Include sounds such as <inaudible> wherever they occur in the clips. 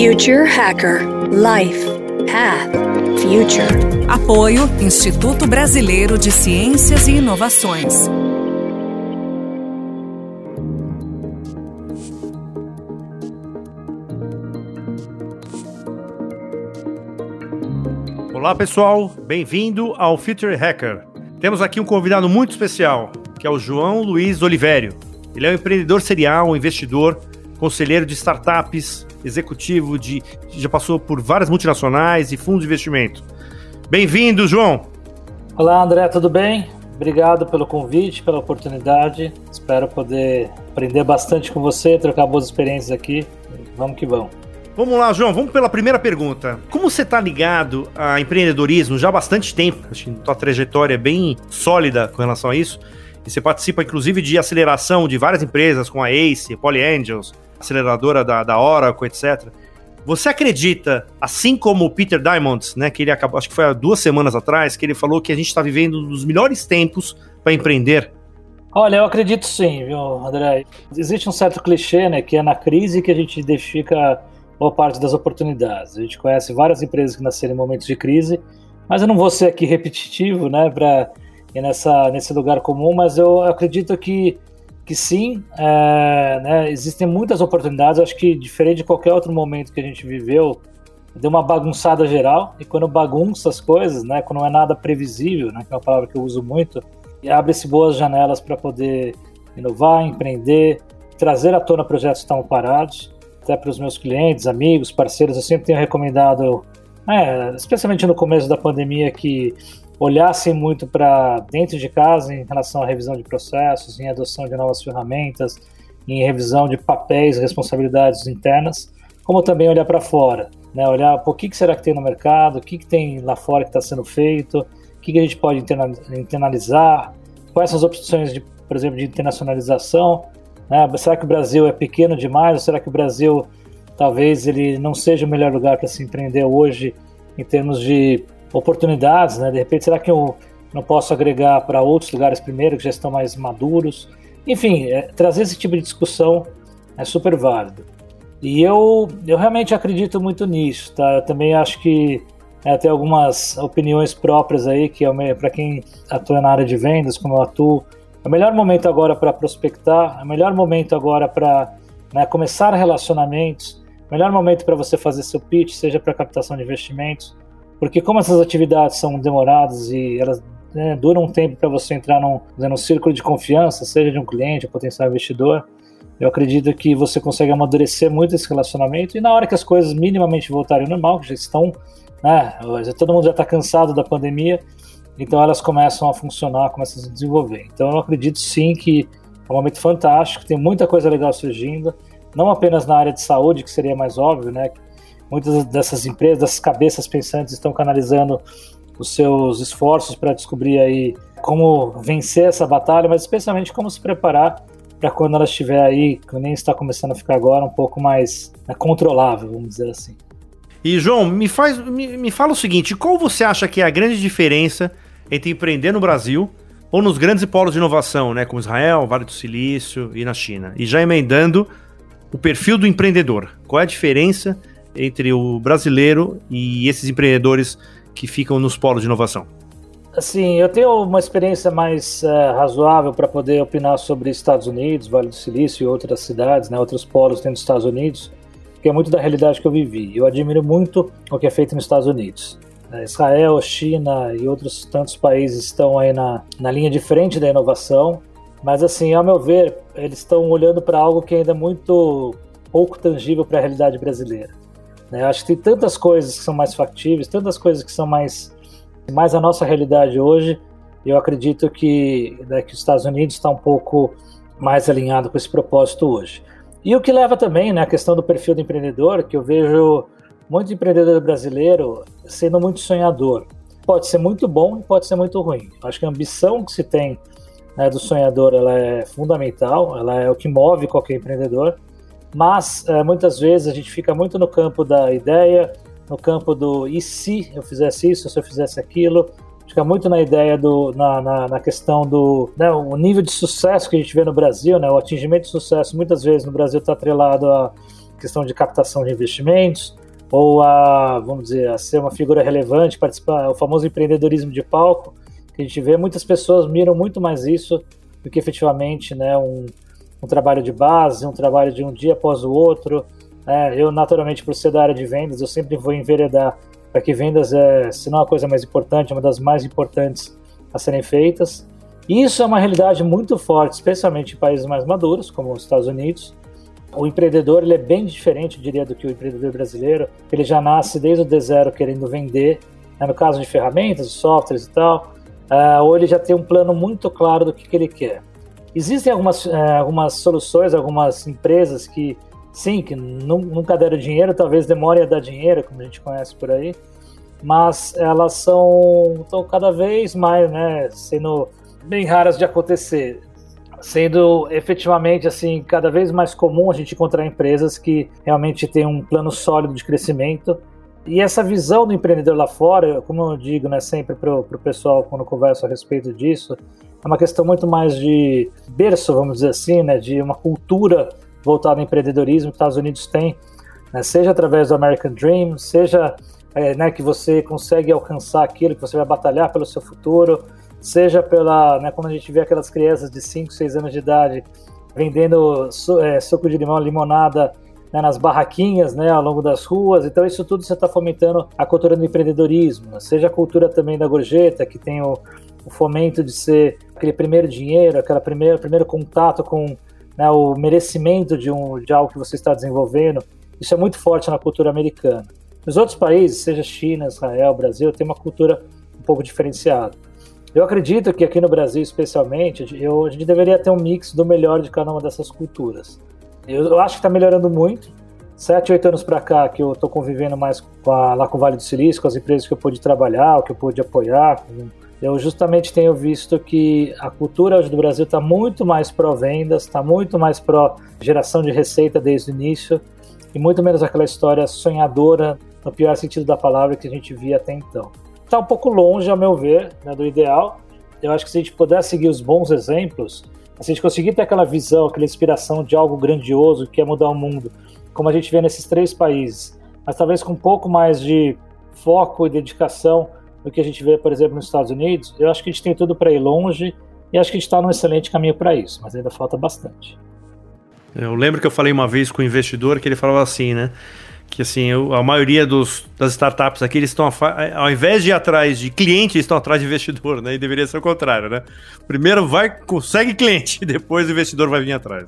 Future Hacker Life Path Future. Apoio Instituto Brasileiro de Ciências e Inovações. Olá pessoal, bem-vindo ao Future Hacker. Temos aqui um convidado muito especial, que é o João Luiz Olivério. Ele é um empreendedor serial, um investidor, conselheiro de startups, executivo de já passou por várias multinacionais e fundos de investimento. Bem-vindo, João. Olá, André, tudo bem? Obrigado pelo convite, pela oportunidade. Espero poder aprender bastante com você, trocar boas experiências aqui. Vamos que vamos. Vamos lá, João, vamos pela primeira pergunta. Como você está ligado a empreendedorismo já há bastante tempo? Acho que tua trajetória é bem sólida com relação a isso. E você participa, inclusive, de aceleração de várias empresas, com a Ace, Poly Angels, aceleradora da, da Oracle, etc. Você acredita, assim como o Peter Diamond, né, que ele acabou, acho que foi há duas semanas atrás, que ele falou que a gente está vivendo um dos melhores tempos para empreender? Olha, eu acredito sim, viu, André? Existe um certo clichê, né, que é na crise que a gente identifica boa parte das oportunidades. A gente conhece várias empresas que nasceram em momentos de crise, mas eu não vou ser aqui repetitivo, né, para nessa, nesse lugar comum, mas eu acredito que, que sim, é, né, existem muitas oportunidades. Acho que, diferente de qualquer outro momento que a gente viveu, deu uma bagunçada geral, e quando bagunça as coisas, né, quando não é nada previsível, né, que é uma palavra que eu uso muito, abre-se boas janelas para poder inovar, empreender, trazer à tona projetos que estavam parados até para os meus clientes, amigos, parceiros, eu sempre tenho recomendado, é, especialmente no começo da pandemia, que olhassem muito para dentro de casa em relação à revisão de processos, em adoção de novas ferramentas, em revisão de papéis, responsabilidades internas, como também olhar para fora, né? olhar o que, que será que tem no mercado, o que, que tem lá fora que está sendo feito, o que, que a gente pode internalizar, quais são as opções, de, por exemplo, de internacionalização, né? Será que o Brasil é pequeno demais? Ou será que o Brasil talvez ele não seja o melhor lugar para se empreender hoje em termos de oportunidades? Né? De repente, será que eu não posso agregar para outros lugares primeiro que já estão mais maduros? Enfim, é, trazer esse tipo de discussão é super válido. E eu, eu realmente acredito muito nisso, tá? Eu também acho que é, tem algumas opiniões próprias aí, que é para quem atua na área de vendas, como eu atuo, é o melhor momento agora para prospectar, é o melhor momento agora para né, começar relacionamentos, é melhor momento para você fazer seu pitch, seja para captação de investimentos, porque como essas atividades são demoradas e elas né, duram um tempo para você entrar num, num círculo de confiança, seja de um cliente ou potencial investidor, eu acredito que você consegue amadurecer muito esse relacionamento e na hora que as coisas minimamente voltarem ao normal, que já estão, né, todo mundo já está cansado da pandemia, então elas começam a funcionar, começam a se desenvolver. Então eu acredito sim que é um momento fantástico, tem muita coisa legal surgindo, não apenas na área de saúde, que seria mais óbvio, né? Muitas dessas empresas, dessas cabeças pensantes estão canalizando os seus esforços para descobrir aí como vencer essa batalha, mas especialmente como se preparar para quando ela estiver aí, que nem está começando a ficar agora, um pouco mais né, controlável, vamos dizer assim. E João, me faz, me, me fala o seguinte: qual você acha que é a grande diferença entre empreender no Brasil ou nos grandes polos de inovação, né, como Israel, Vale do Silício e na China. E já emendando o perfil do empreendedor. Qual é a diferença entre o brasileiro e esses empreendedores que ficam nos polos de inovação? Assim, eu tenho uma experiência mais uh, razoável para poder opinar sobre Estados Unidos, Vale do Silício e outras cidades, né, outros polos dentro dos Estados Unidos, que é muito da realidade que eu vivi. Eu admiro muito o que é feito nos Estados Unidos. É, Israel, China e outros tantos países estão aí na, na linha de frente da inovação, mas assim, ao meu ver, eles estão olhando para algo que ainda é muito pouco tangível para a realidade brasileira. Né? Acho que tem tantas coisas que são mais factíveis, tantas coisas que são mais, mais a nossa realidade hoje, eu acredito que, né, que os Estados Unidos está um pouco mais alinhado com esse propósito hoje. E o que leva também né, a questão do perfil do empreendedor, que eu vejo muito empreendedor brasileiro sendo muito sonhador. Pode ser muito bom e pode ser muito ruim. Acho que a ambição que se tem né, do sonhador ela é fundamental, ela é o que move qualquer empreendedor, mas é, muitas vezes a gente fica muito no campo da ideia, no campo do e se eu fizesse isso, se eu fizesse aquilo, fica muito na ideia do na, na, na questão do né, o nível de sucesso que a gente vê no Brasil, né, o atingimento de sucesso muitas vezes no Brasil está atrelado a questão de captação de investimentos, ou a, vamos dizer, a ser uma figura relevante, participar, o famoso empreendedorismo de palco, que a gente vê, muitas pessoas miram muito mais isso do que efetivamente né, um, um trabalho de base, um trabalho de um dia após o outro. É, eu, naturalmente, por ser da área de vendas, eu sempre vou enveredar para que vendas é, se não a coisa mais importante, uma das mais importantes a serem feitas. E isso é uma realidade muito forte, especialmente em países mais maduros, como os Estados Unidos, o empreendedor ele é bem diferente, eu diria, do que o empreendedor brasileiro. Ele já nasce desde o D zero querendo vender, né, no caso de ferramentas, softwares e tal, uh, ou ele já tem um plano muito claro do que, que ele quer. Existem algumas, uh, algumas soluções, algumas empresas que, sim, que nunca deram dinheiro, talvez demorem a dar dinheiro, como a gente conhece por aí, mas elas são estão cada vez mais né, sendo bem raras de acontecer sendo efetivamente assim cada vez mais comum a gente encontrar empresas que realmente têm um plano sólido de crescimento e essa visão do empreendedor lá fora, como eu digo né, sempre para o pessoal quando converso a respeito disso, é uma questão muito mais de berço, vamos dizer assim, né, de uma cultura voltada ao empreendedorismo que os Estados Unidos têm, né, seja através do American Dream, seja é, né, que você consegue alcançar aquilo, que você vai batalhar pelo seu futuro, seja pela, né, quando a gente vê aquelas crianças de 5, 6 anos de idade vendendo é, suco de limão, limonada né, nas barraquinhas, né, ao longo das ruas. Então isso tudo você está fomentando a cultura do empreendedorismo, né? seja a cultura também da gorjeta, que tem o, o, fomento de ser aquele primeiro dinheiro, aquele primeiro, primeiro contato com né, o merecimento de, um, de algo que você está desenvolvendo. Isso é muito forte na cultura americana. Nos outros países, seja China, Israel, Brasil, tem uma cultura um pouco diferenciada. Eu acredito que aqui no Brasil, especialmente, eu, a gente deveria ter um mix do melhor de cada uma dessas culturas. Eu, acho que está melhorando muito. Sete, oito anos para cá que eu estou convivendo mais com a, lá com o Vale do Silício, com as empresas que eu pude trabalhar, que eu pude apoiar. Eu justamente tenho visto que a cultura hoje do Brasil está muito mais pró-vendas, está muito mais pró-geração de receita desde o início e muito menos aquela história sonhadora, no pior sentido da palavra, que a gente via até então está um pouco longe, a meu ver, né, do ideal. Eu acho que se a gente puder seguir os bons exemplos, se a gente conseguir ter aquela visão, aquela inspiração de algo grandioso que quer mudar o mundo, como a gente vê nesses três países, mas talvez com um pouco mais de foco e dedicação do que a gente vê, por exemplo, nos Estados Unidos, eu acho que a gente tem tudo para ir longe e acho que a gente está num excelente caminho para isso, mas ainda falta bastante. Eu lembro que eu falei uma vez com um investidor que ele falava assim, né? Que assim, eu, a maioria dos, das startups aqui, eles estão, ao invés de ir atrás de cliente, estão atrás de investidor, né? E deveria ser o contrário, né? Primeiro vai, consegue cliente, <laughs> depois o investidor vai vir atrás.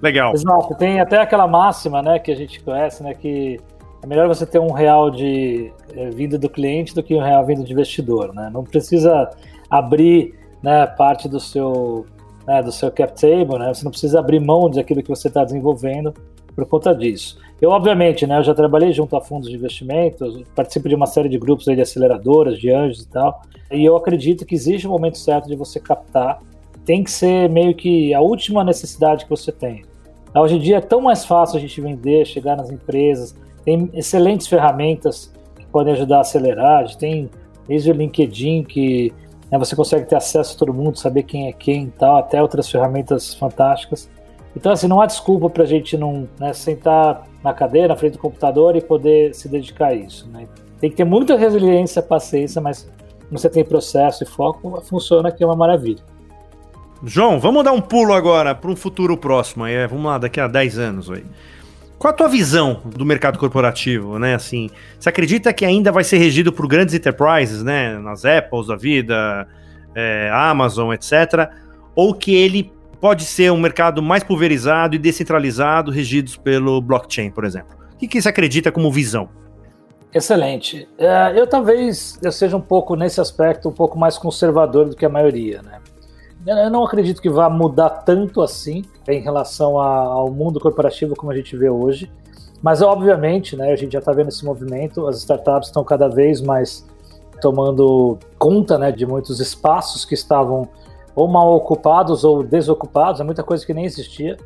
Legal. Exato, tem até aquela máxima, né, que a gente conhece, né, que é melhor você ter um real de é, vinda do cliente do que um real vindo de investidor, né? Não precisa abrir, né, parte do seu, né, do seu cap table, né? Você não precisa abrir mão daquilo que você está desenvolvendo por conta disso. Eu, obviamente, né, eu já trabalhei junto a fundos de investimentos, participo de uma série de grupos de aceleradoras, de anjos e tal, e eu acredito que existe o um momento certo de você captar, tem que ser meio que a última necessidade que você tem. Hoje em dia é tão mais fácil a gente vender, chegar nas empresas, tem excelentes ferramentas que podem ajudar a acelerar, a gente tem desde o LinkedIn que né, você consegue ter acesso a todo mundo, saber quem é quem e tal, até outras ferramentas fantásticas. Então, assim, não há desculpa para a gente não né, sentar na cadeira, na frente do computador e poder se dedicar a isso. Né? Tem que ter muita resiliência, paciência, mas você tem processo e foco, funciona que é uma maravilha. João, vamos dar um pulo agora para um futuro próximo. Aí, vamos lá, daqui a 10 anos. Aí. Qual a tua visão do mercado corporativo, né? Assim, você acredita que ainda vai ser regido por grandes enterprises, né? Nas Apples da vida, é, Amazon, etc. Ou que ele pode ser um mercado mais pulverizado e descentralizado, regidos pelo blockchain, por exemplo? O que, que você acredita como visão? Excelente. É, eu talvez eu seja um pouco, nesse aspecto, um pouco mais conservador do que a maioria, né? Eu não acredito que vá mudar tanto assim em relação ao mundo corporativo como a gente vê hoje. Mas, obviamente, né, a gente já está vendo esse movimento, as startups estão cada vez mais tomando conta né, de muitos espaços que estavam ou mal ocupados ou desocupados, é muita coisa que nem existia.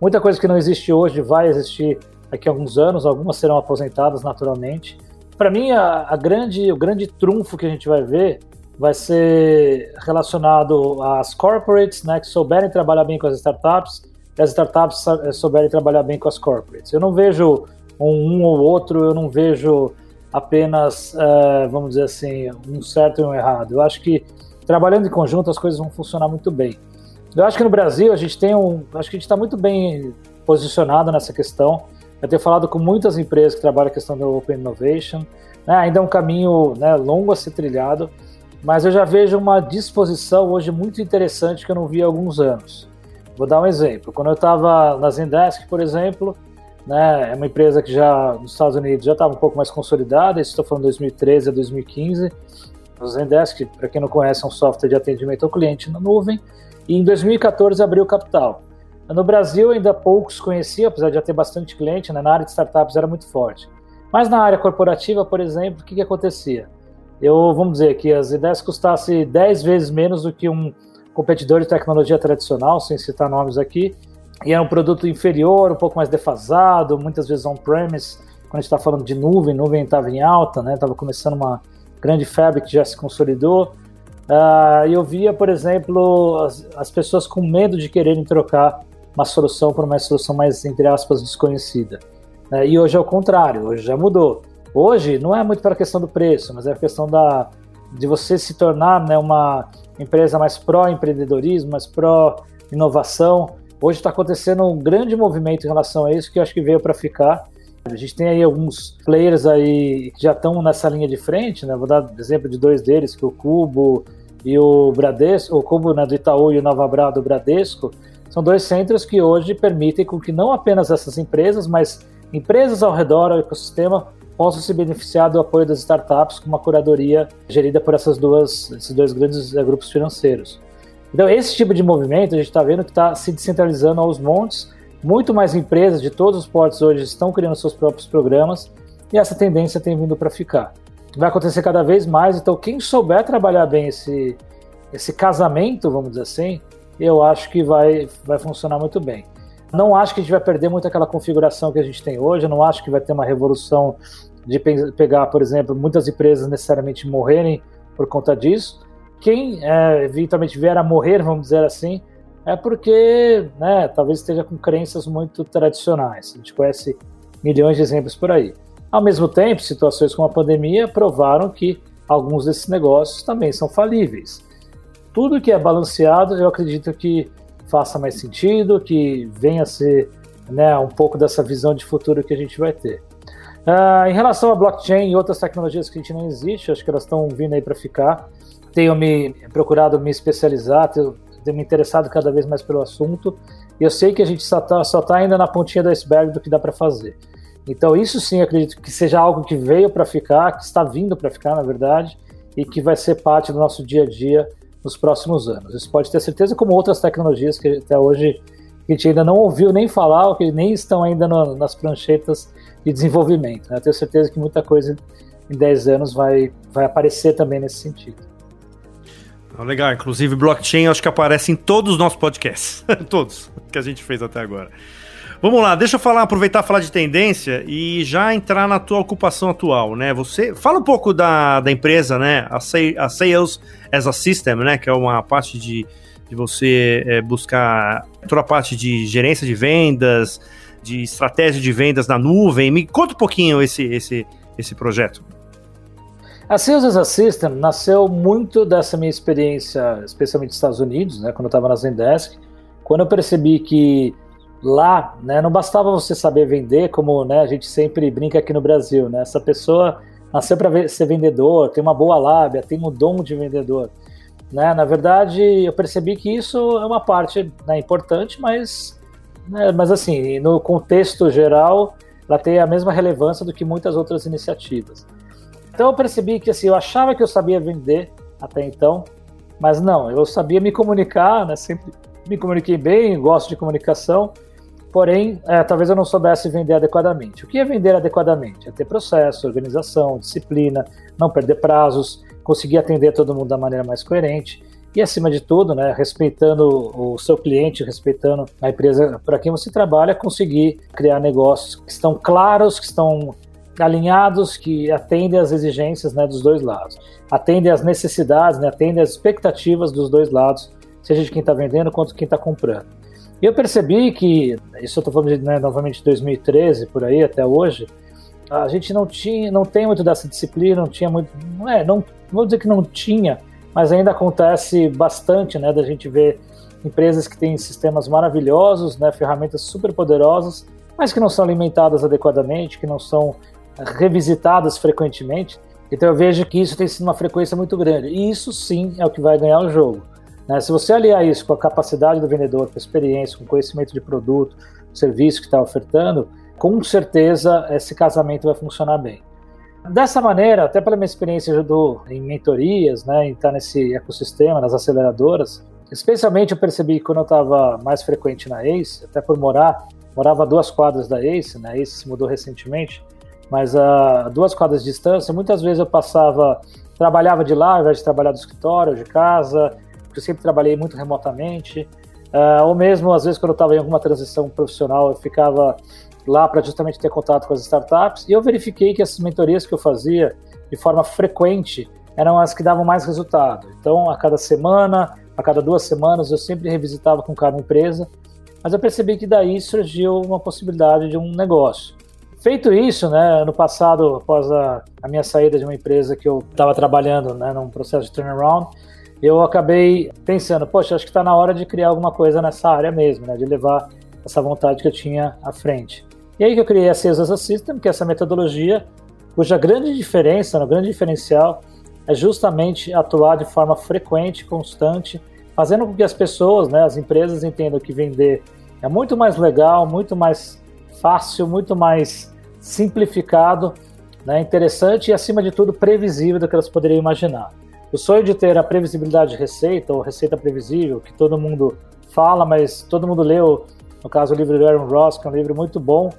Muita coisa que não existe hoje vai existir daqui a alguns anos, algumas serão aposentadas naturalmente. Para mim, a, a, grande, o grande trunfo que a gente vai ver vai ser relacionado às corporates, né, que souberem trabalhar bem com as startups, e as startups souberem trabalhar bem com as corporates. Eu não vejo um, um ou outro, eu não vejo apenas, uh, vamos dizer assim, um certo e um errado. Eu acho que trabalhando em conjunto as coisas vão funcionar muito bem. Eu acho que no Brasil a gente tem um, acho que a gente está muito bem posicionado nessa questão. Eu tenho falado com muitas empresas que trabalham a questão da Open Innovation. Né? Ainda é um caminho né, longo a ser trilhado, mas eu já vejo uma disposição hoje muito interessante que eu não vi há alguns anos. Vou dar um exemplo. Quando eu estava na Zendesk, por exemplo, né, é uma empresa que já nos Estados Unidos já estava um pouco mais consolidada, estou falando 2013 a 2015. O Zendesk, para quem não conhece, é um software de atendimento ao cliente na nuvem, e em 2014 abriu capital. No Brasil ainda poucos conheciam, apesar de já ter bastante cliente, né, na área de startups era muito forte. Mas na área corporativa, por exemplo, o que, que acontecia? Eu, vamos dizer, que as ideias custassem 10 vezes menos do que um competidor de tecnologia tradicional, sem citar nomes aqui, e era um produto inferior, um pouco mais defasado, muitas vezes on-premise, quando a gente está falando de nuvem, nuvem estava em alta, né? Estava começando uma grande febre que já se consolidou. Uh, eu via, por exemplo, as, as, pessoas com medo de quererem trocar uma solução por uma solução mais, entre aspas, desconhecida. Uh, e hoje é o contrário, hoje já mudou. Hoje não é muito para a questão do preço, mas é a questão da, de você se tornar né, uma empresa mais pró-empreendedorismo, mais pró-inovação. Hoje está acontecendo um grande movimento em relação a isso que eu acho que veio para ficar. A gente tem aí alguns players aí que já estão nessa linha de frente, né? Vou dar exemplo de dois deles, que é o Cubo e o Bradesco, o Cubo né, do Itaú e o Nova Bra do Bradesco, são dois centros que hoje permitem com que não apenas essas empresas, mas empresas ao redor do ecossistema possam se beneficiar do apoio das startups com uma curadoria gerida por essas duas, esses dois grandes eh, grupos financeiros. Então, esse tipo de movimento a gente está vendo que está se descentralizando aos montes. Muito mais empresas de todos os portos hoje estão criando seus próprios programas e essa tendência tem vindo para ficar. Vai acontecer cada vez mais, então quem souber trabalhar bem esse, esse casamento, vamos dizer assim, eu acho que vai, vai funcionar muito bem. Não acho que a gente vai perder muito aquela configuração que a gente tem hoje, não acho que vai ter uma revolução de pegar, por exemplo, muitas empresas necessariamente morrerem por conta disso. Quem é, eventualmente vier a morrer, vamos dizer assim, é porque né, talvez esteja com crenças muito tradicionais. A gente conhece milhões de exemplos por aí. Ao mesmo tempo, situações como a pandemia provaram que alguns desses negócios também são falíveis. Tudo que é balanceado, eu acredito que faça mais sentido, que venha a ser né, um pouco dessa visão de futuro que a gente vai ter. Uh, em relação a blockchain e outras tecnologias que a gente não existe, acho que elas estão vindo aí para ficar. Tenho me procurado me especializar, tenho, me interessado cada vez mais pelo assunto. E eu sei que a gente só está tá ainda na pontinha do iceberg do que dá para fazer. Então, isso sim, acredito que seja algo que veio para ficar, que está vindo para ficar, na verdade, e que vai ser parte do nosso dia a dia nos próximos anos. Isso pode ter certeza, como outras tecnologias que até hoje a gente ainda não ouviu nem falar, ou que nem estão ainda no, nas pranchetas de desenvolvimento. Né? Eu tenho certeza que muita coisa em 10 anos vai, vai aparecer também nesse sentido. Ah, legal, inclusive blockchain acho que aparece em todos os nossos podcasts, <laughs> todos que a gente fez até agora. Vamos lá, deixa eu falar, aproveitar falar de tendência e já entrar na tua ocupação atual, né? Você fala um pouco da, da empresa, né? A, a Sales as a System, né? Que é uma parte de, de você é, buscar toda a parte de gerência de vendas, de estratégia de vendas na nuvem. Me conta um pouquinho esse, esse, esse projeto. A Sales as a System nasceu muito dessa minha experiência, especialmente nos Estados Unidos, né, quando eu estava na Zendesk, quando eu percebi que lá, né, não bastava você saber vender, como né, a gente sempre brinca aqui no Brasil, né, essa pessoa nasceu para ser vendedor, tem uma boa lábia, tem um dom de vendedor. Né? Na verdade, eu percebi que isso é uma parte né, importante, mas né, mas assim, no contexto geral, ela tem a mesma relevância do que muitas outras iniciativas. Então eu percebi que assim, eu achava que eu sabia vender até então, mas não, eu sabia me comunicar, né, sempre me comuniquei bem, gosto de comunicação, porém, é, talvez eu não soubesse vender adequadamente. O que é vender adequadamente? É ter processo, organização, disciplina, não perder prazos, conseguir atender todo mundo da maneira mais coerente e acima de tudo, né, respeitando o seu cliente, respeitando a empresa para quem você trabalha, conseguir criar negócios que estão claros, que estão alinhados, que atendem às exigências né, dos dois lados, atendem às necessidades, né, atendem às expectativas dos dois lados, seja de quem está vendendo quanto quem está comprando. E eu percebi que, isso eu estou falando né, novamente de 2013 por aí até hoje, a gente não tinha, não tem muito dessa disciplina, não tinha muito, não é, não vou dizer que não tinha, mas ainda acontece bastante, né, da gente ver empresas que têm sistemas maravilhosos, né, ferramentas super poderosas, mas que não são alimentadas adequadamente, que não são revisitadas frequentemente. Então eu vejo que isso tem sido uma frequência muito grande. E isso sim é o que vai ganhar o jogo. Né? Se você aliar isso com a capacidade do vendedor, com a experiência, com o conhecimento de produto, serviço que está ofertando, com certeza esse casamento vai funcionar bem. Dessa maneira, até pela minha experiência em mentorias, né, em estar nesse ecossistema, nas aceleradoras, especialmente eu percebi quando eu estava mais frequente na ACE, até por morar, morava a duas quadras da ACE, né, a ACE se mudou recentemente, mas a duas quadras de distância, muitas vezes eu passava, trabalhava de lá ao invés de trabalhar do escritório, de casa, porque eu sempre trabalhei muito remotamente, uh, ou mesmo às vezes quando eu estava em alguma transição profissional, eu ficava lá para justamente ter contato com as startups, e eu verifiquei que essas mentorias que eu fazia de forma frequente eram as que davam mais resultado. Então, a cada semana, a cada duas semanas, eu sempre revisitava com cada empresa, mas eu percebi que daí surgiu uma possibilidade de um negócio. Feito isso, né, no passado, após a, a minha saída de uma empresa que eu estava trabalhando né, num processo de turnaround, eu acabei pensando, poxa, acho que está na hora de criar alguma coisa nessa área mesmo, né, de levar essa vontade que eu tinha à frente. E aí que eu criei a Sales as a System, que é essa metodologia cuja grande diferença, o grande diferencial é justamente atuar de forma frequente, constante, fazendo com que as pessoas, né, as empresas entendam que vender é muito mais legal, muito mais fácil, muito mais simplificado, né, interessante e, acima de tudo, previsível do que elas poderiam imaginar. O sonho de ter a previsibilidade de receita, ou receita previsível, que todo mundo fala, mas todo mundo leu, no caso, o livro do Aaron Ross, que é um livro muito bom,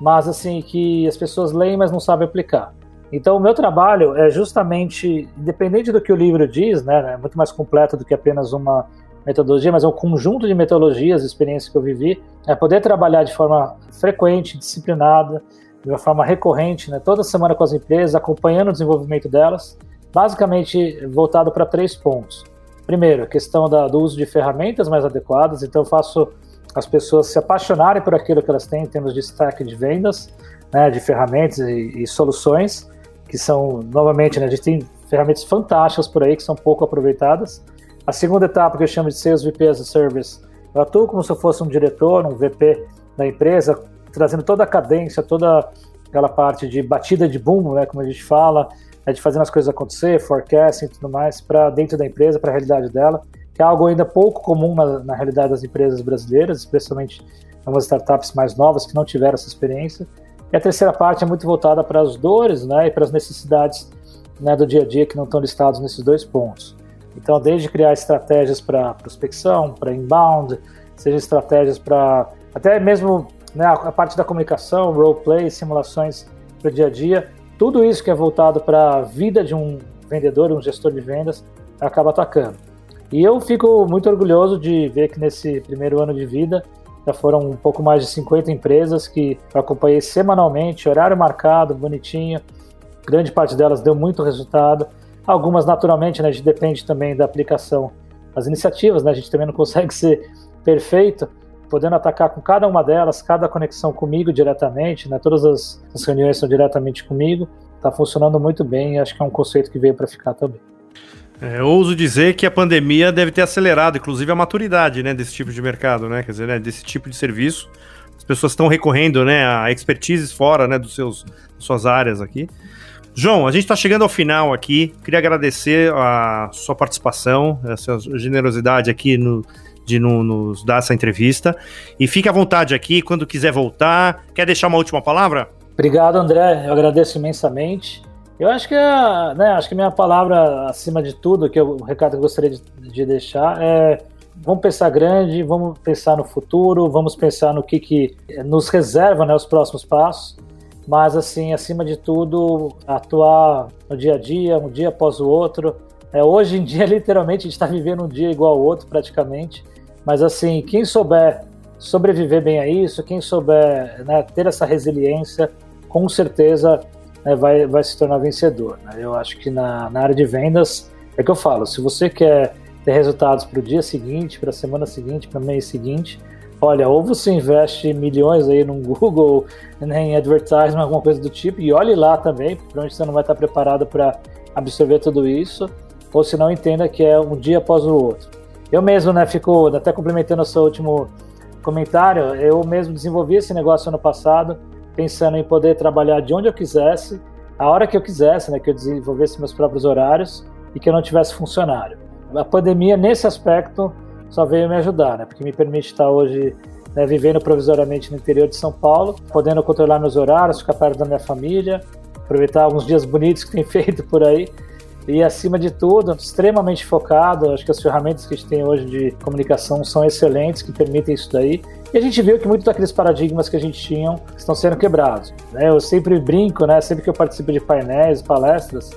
mas assim que as pessoas leem, mas não sabem aplicar. Então, o meu trabalho é justamente, independente do que o livro diz, né, é muito mais completo do que apenas uma metodologia, mas é um conjunto de metodologias, experiências que eu vivi, é poder trabalhar de forma frequente, disciplinada, de uma forma recorrente, né, toda semana com as empresas, acompanhando o desenvolvimento delas, basicamente voltado para três pontos. Primeiro, a questão da, do uso de ferramentas mais adequadas, então eu faço as pessoas se apaixonarem por aquilo que elas têm em termos de stack de vendas, né, de ferramentas e, e, soluções, que são, novamente, né, a gente tem ferramentas fantásticas por aí que são pouco aproveitadas. A segunda etapa, que eu chamo de Sales VP as a Service, eu atuo como se eu fosse um diretor, um VP da empresa, trazendo toda a cadência, toda aquela parte de batida de boom, né, como a gente fala, é de fazendo as coisas acontecer, forecasting e tudo mais, para dentro da empresa, para a realidade dela que é algo ainda pouco comum na, na realidade das empresas brasileiras, especialmente algumas startups mais novas que não tiveram essa experiência. E a terceira parte é muito voltada para as dores né, e para as necessidades né, do dia a dia que não estão listados nesses dois pontos. Então, desde criar estratégias para prospecção, para inbound, seja estratégias para até mesmo né, a parte da comunicação, roleplay, simulações para o dia a dia, tudo isso que é voltado para a vida de um vendedor, um gestor de vendas, acaba atacando. E eu fico muito orgulhoso de ver que nesse primeiro ano de vida já foram um pouco mais de 50 empresas que eu acompanhei semanalmente, horário marcado, bonitinho. Grande parte delas deu muito resultado. Algumas, naturalmente, né, a gente depende também da aplicação das iniciativas, né, a gente também não consegue <laughs> ser perfeito, podendo atacar com cada uma delas, cada conexão comigo diretamente, né, todas as, as reuniões são diretamente comigo. Está funcionando muito bem e acho que é um conceito que veio para ficar também. É, ouso dizer que a pandemia deve ter acelerado, inclusive, a maturidade né, desse tipo de mercado, né? Quer dizer, né, desse tipo de serviço. As pessoas estão recorrendo né, a expertises fora né, dos seus, das suas áreas aqui. João, a gente está chegando ao final aqui. Queria agradecer a sua participação, a sua generosidade aqui no, de no, nos dar essa entrevista. E fique à vontade aqui quando quiser voltar. Quer deixar uma última palavra? Obrigado, André. Eu agradeço imensamente. Eu acho que a, né, acho que minha palavra acima de tudo, que eu, o recado que eu gostaria de, de, deixar é vamos pensar grande, vamos pensar no futuro, vamos pensar no que, que nos reserva né, os próximos passos, mas assim, acima de tudo, atuar no dia a dia, um dia após o outro. É, hoje em dia, <laughs> literalmente, a gente está vivendo um dia igual ao outro praticamente, mas assim, quem souber sobreviver bem a isso, quem souber né, ter essa resiliência, com certeza né, vai, vai se tornar vencedor. Né? Eu acho que na, na área de vendas, é que eu falo, se você quer ter resultados para o dia seguinte, para a semana seguinte, para o mês seguinte, olha, ou você investe milhões aí no <laughs> Google, em advertising, alguma coisa do tipo, e olhe lá também, provavelmente você não vai estar preparado para absorver tudo isso, ou se não entenda que é um dia após o outro. Eu mesmo, né, fico até complementando o seu último comentário, eu mesmo desenvolvi esse negócio ano passado, pensando em poder trabalhar de onde eu quisesse, a hora que eu quisesse, né, que eu desenvolvesse meus próprios horários e que eu não tivesse funcionário. A pandemia, nesse aspecto, só veio me ajudar, né, porque me permite estar hoje né, vivendo provisoriamente no interior de São Paulo, podendo controlar meus horários, ficar perto da minha família, aproveitar alguns dias bonitos que tem <laughs> feito por aí e acima de tudo, extremamente focado. Acho que as ferramentas que a gente tem hoje de comunicação são excelentes, que permitem isso daí. E a gente viu que muitos daqueles paradigmas que a gente tinha estão sendo quebrados. Né? Eu sempre brinco, né? sempre que eu participo de painéis, palestras,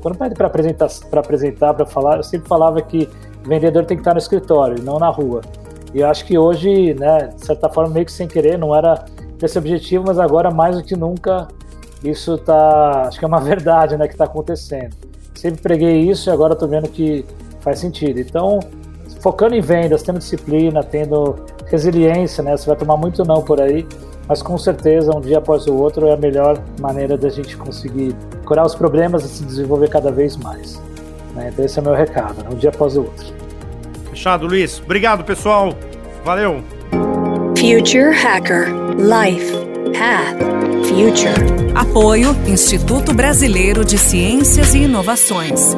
quando pede para apresentar, para apresentar, para falar, eu sempre falava que o vendedor tem que estar no escritório, não na rua. E eu acho que hoje, né, de certa forma, meio que sem querer, não era esse objetivo, mas agora mais do que nunca isso tá, acho que é uma <laughs> verdade, né, que está acontecendo sempre preguei isso e agora estou vendo que faz sentido. Então, focando em vendas, tendo disciplina, tendo resiliência, né? Você vai tomar muito não por aí, mas com certeza um dia após o outro é a melhor maneira da gente conseguir curar os problemas e se desenvolver cada vez mais. Né? Então esse é o meu recado, né? um dia após o outro. Fechado, Luiz. Obrigado, pessoal. Valeu. Future Hacker Life Path Future. Apoio Instituto Brasileiro de Ciências e Inovações.